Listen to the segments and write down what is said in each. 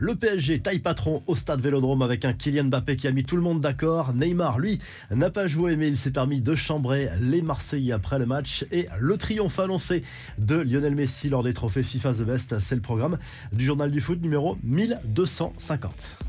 Le PSG taille patron au stade Vélodrome avec un Kylian Mbappé qui a mis tout le monde d'accord. Neymar, lui, n'a pas joué mais il s'est permis de chambrer les Marseillais après le match et le triomphe annoncé de Lionel Messi lors des trophées FIFA The Best. C'est le programme du journal du foot numéro 1250.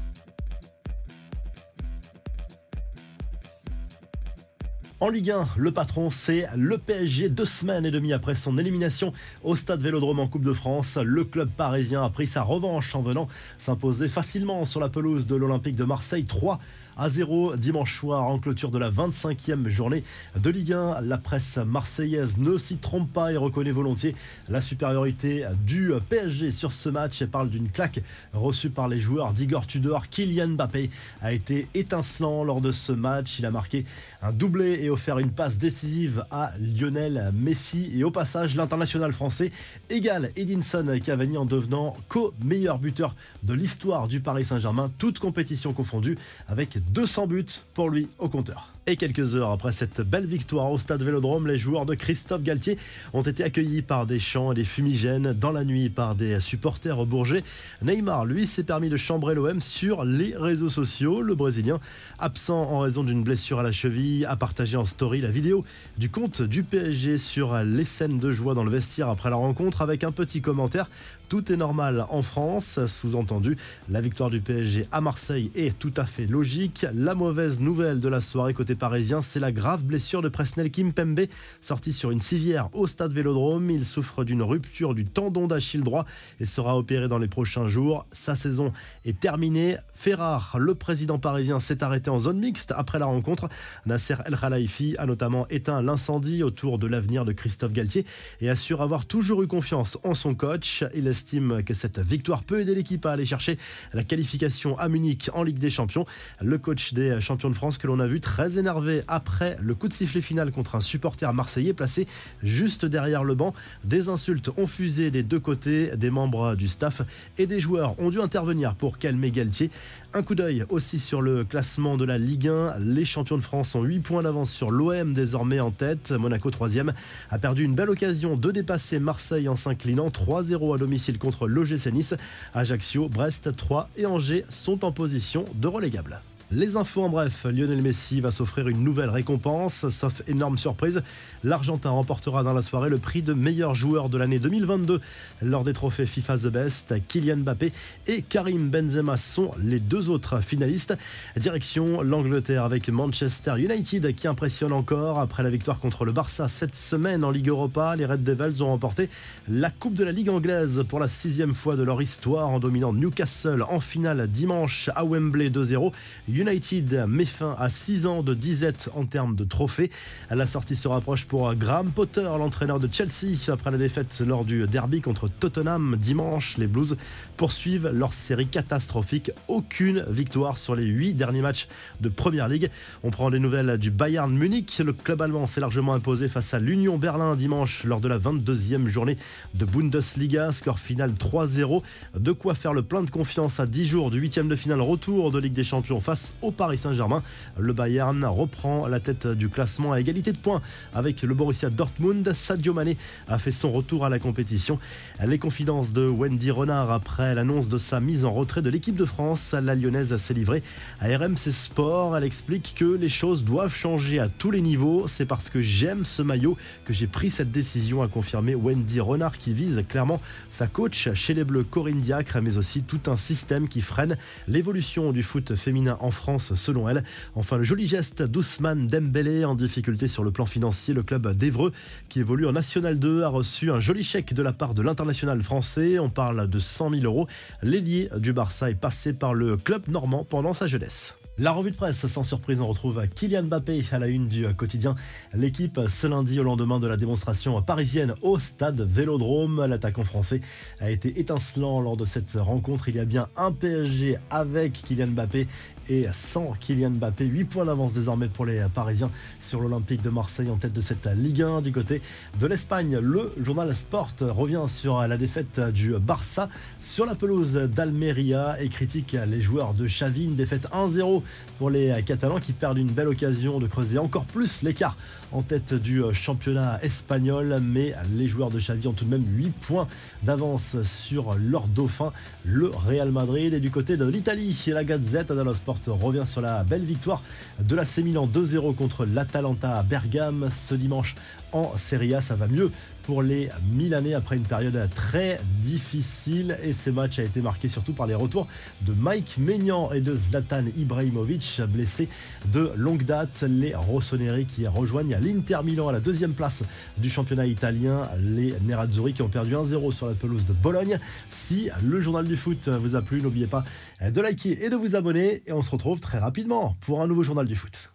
En Ligue 1, le patron, c'est le PSG. Deux semaines et demie après son élimination au stade Vélodrome en Coupe de France, le club parisien a pris sa revanche en venant s'imposer facilement sur la pelouse de l'Olympique de Marseille 3 à 0 dimanche soir en clôture de la 25e journée de Ligue 1. La presse marseillaise ne s'y trompe pas et reconnaît volontiers la supériorité du PSG sur ce match et parle d'une claque reçue par les joueurs d'Igor Tudor. Kylian Mbappé a été étincelant lors de ce match. Il a marqué un doublé et offert une passe décisive à Lionel Messi. Et au passage, l'international français égale Edinson Cavani en devenant co-meilleur buteur de l'histoire du Paris Saint-Germain, toute compétition confondue, avec 200 buts pour lui au compteur. Et quelques heures après cette belle victoire au stade Vélodrome, les joueurs de Christophe Galtier ont été accueillis par des chants et des fumigènes dans la nuit par des supporters au Bourget. Neymar, lui, s'est permis de chambrer l'OM sur les réseaux sociaux. Le Brésilien, absent en raison d'une blessure à la cheville, a partagé en story la vidéo du compte du PSG sur les scènes de joie dans le vestiaire après la rencontre avec un petit commentaire. Tout est normal en France, sous-entendu, la victoire du PSG à Marseille est tout à fait logique. La mauvaise nouvelle de la soirée côté parisien, c'est la grave blessure de Presnel Kimpembe, sorti sur une civière au stade Vélodrome. Il souffre d'une rupture du tendon d'Achille droit et sera opéré dans les prochains jours. Sa saison est terminée. Ferrar, le président parisien, s'est arrêté en zone mixte après la rencontre. Nasser El Khelaifi a notamment éteint l'incendie autour de l'avenir de Christophe Galtier et assure avoir toujours eu confiance en son coach. Il estime que cette victoire peut aider l'équipe à aller chercher la qualification à Munich en Ligue des Champions. Le coach des champions de France que l'on a vu très énervé après le coup de sifflet final contre un supporter marseillais placé juste derrière le banc. Des insultes ont fusé des deux côtés, des membres du staff et des joueurs ont dû intervenir pour calmer Galtier. Un coup d'œil aussi sur le classement de la Ligue 1. Les champions de France ont 8 points d'avance sur l'OM désormais en tête. Monaco 3 a perdu une belle occasion de dépasser Marseille en s'inclinant 3-0 à domicile contre l'OGC Nice. Ajaccio, Brest, 3 et Angers sont en position de relégable. Les infos en bref, Lionel Messi va s'offrir une nouvelle récompense, sauf énorme surprise. L'Argentin remportera dans la soirée le prix de meilleur joueur de l'année 2022 lors des trophées FIFA The Best. Kylian Mbappé et Karim Benzema sont les deux autres finalistes. Direction l'Angleterre avec Manchester United qui impressionne encore après la victoire contre le Barça cette semaine en Ligue Europa. Les Red Devils ont remporté la Coupe de la Ligue anglaise pour la sixième fois de leur histoire en dominant Newcastle en finale dimanche à Wembley 2-0. United met fin à 6 ans de disette en termes de trophées. La sortie se rapproche pour Graham Potter, l'entraîneur de Chelsea, après la défaite lors du derby contre Tottenham dimanche. Les Blues poursuivent leur série catastrophique. Aucune victoire sur les 8 derniers matchs de Première Ligue. On prend des nouvelles du Bayern Munich. Le club allemand s'est largement imposé face à l'Union Berlin dimanche lors de la 22e journée de Bundesliga. Score final 3-0. De quoi faire le plein de confiance à 10 jours du 8e de finale retour de Ligue des Champions face au Paris Saint-Germain. Le Bayern reprend la tête du classement à égalité de points avec le Borussia Dortmund. Sadio Mané a fait son retour à la compétition. Les confidences de Wendy Renard après l'annonce de sa mise en retrait de l'équipe de France. La lyonnaise s'est livrée à RMC Sport. Elle explique que les choses doivent changer à tous les niveaux. C'est parce que j'aime ce maillot que j'ai pris cette décision, a confirmé Wendy Renard qui vise clairement sa coach chez les Bleus Corinne Diacre, mais aussi tout un système qui freine l'évolution du foot féminin en France France selon elle. Enfin, le joli geste d'Ousmane Dembélé en difficulté sur le plan financier. Le club d'Evreux, qui évolue en National 2, a reçu un joli chèque de la part de l'international français. On parle de 100 000 euros. L'ailier du Barça est passé par le club normand pendant sa jeunesse. La revue de presse, sans surprise, on retrouve Kylian Mbappé à la une du quotidien. L'équipe, ce lundi, au lendemain de la démonstration parisienne au stade Vélodrome, l'attaquant français a été étincelant lors de cette rencontre. Il y a bien un PSG avec Kylian Mbappé et sans Kylian Mbappé. 8 points d'avance désormais pour les Parisiens sur l'Olympique de Marseille en tête de cette Ligue 1 du côté de l'Espagne. Le journal Sport revient sur la défaite du Barça sur la pelouse d'Almeria et critique les joueurs de Xavi. Une défaite 1-0 pour les Catalans qui perdent une belle occasion de creuser encore plus l'écart en tête du championnat espagnol. Mais les joueurs de Xavi ont tout de même 8 points d'avance sur leur dauphin, le Real Madrid. Et du côté de l'Italie, la Gazette dello Sport revient sur la belle victoire de la Milan 2-0 contre l'Atalanta à Bergame ce dimanche en Serie A. Ça va mieux pour les Milanais après une période très difficile et ces matchs a été marqué surtout par les retours de Mike Maignan et de Zlatan Ibrahimovic blessés de longue date. Les Rossoneri qui rejoignent l'Inter Milan à la deuxième place du championnat italien. Les Nerazzurri qui ont perdu 1-0 sur la pelouse de Bologne. Si le journal du foot vous a plu, n'oubliez pas de liker et de vous abonner et on se retrouve très rapidement pour un nouveau journal du foot.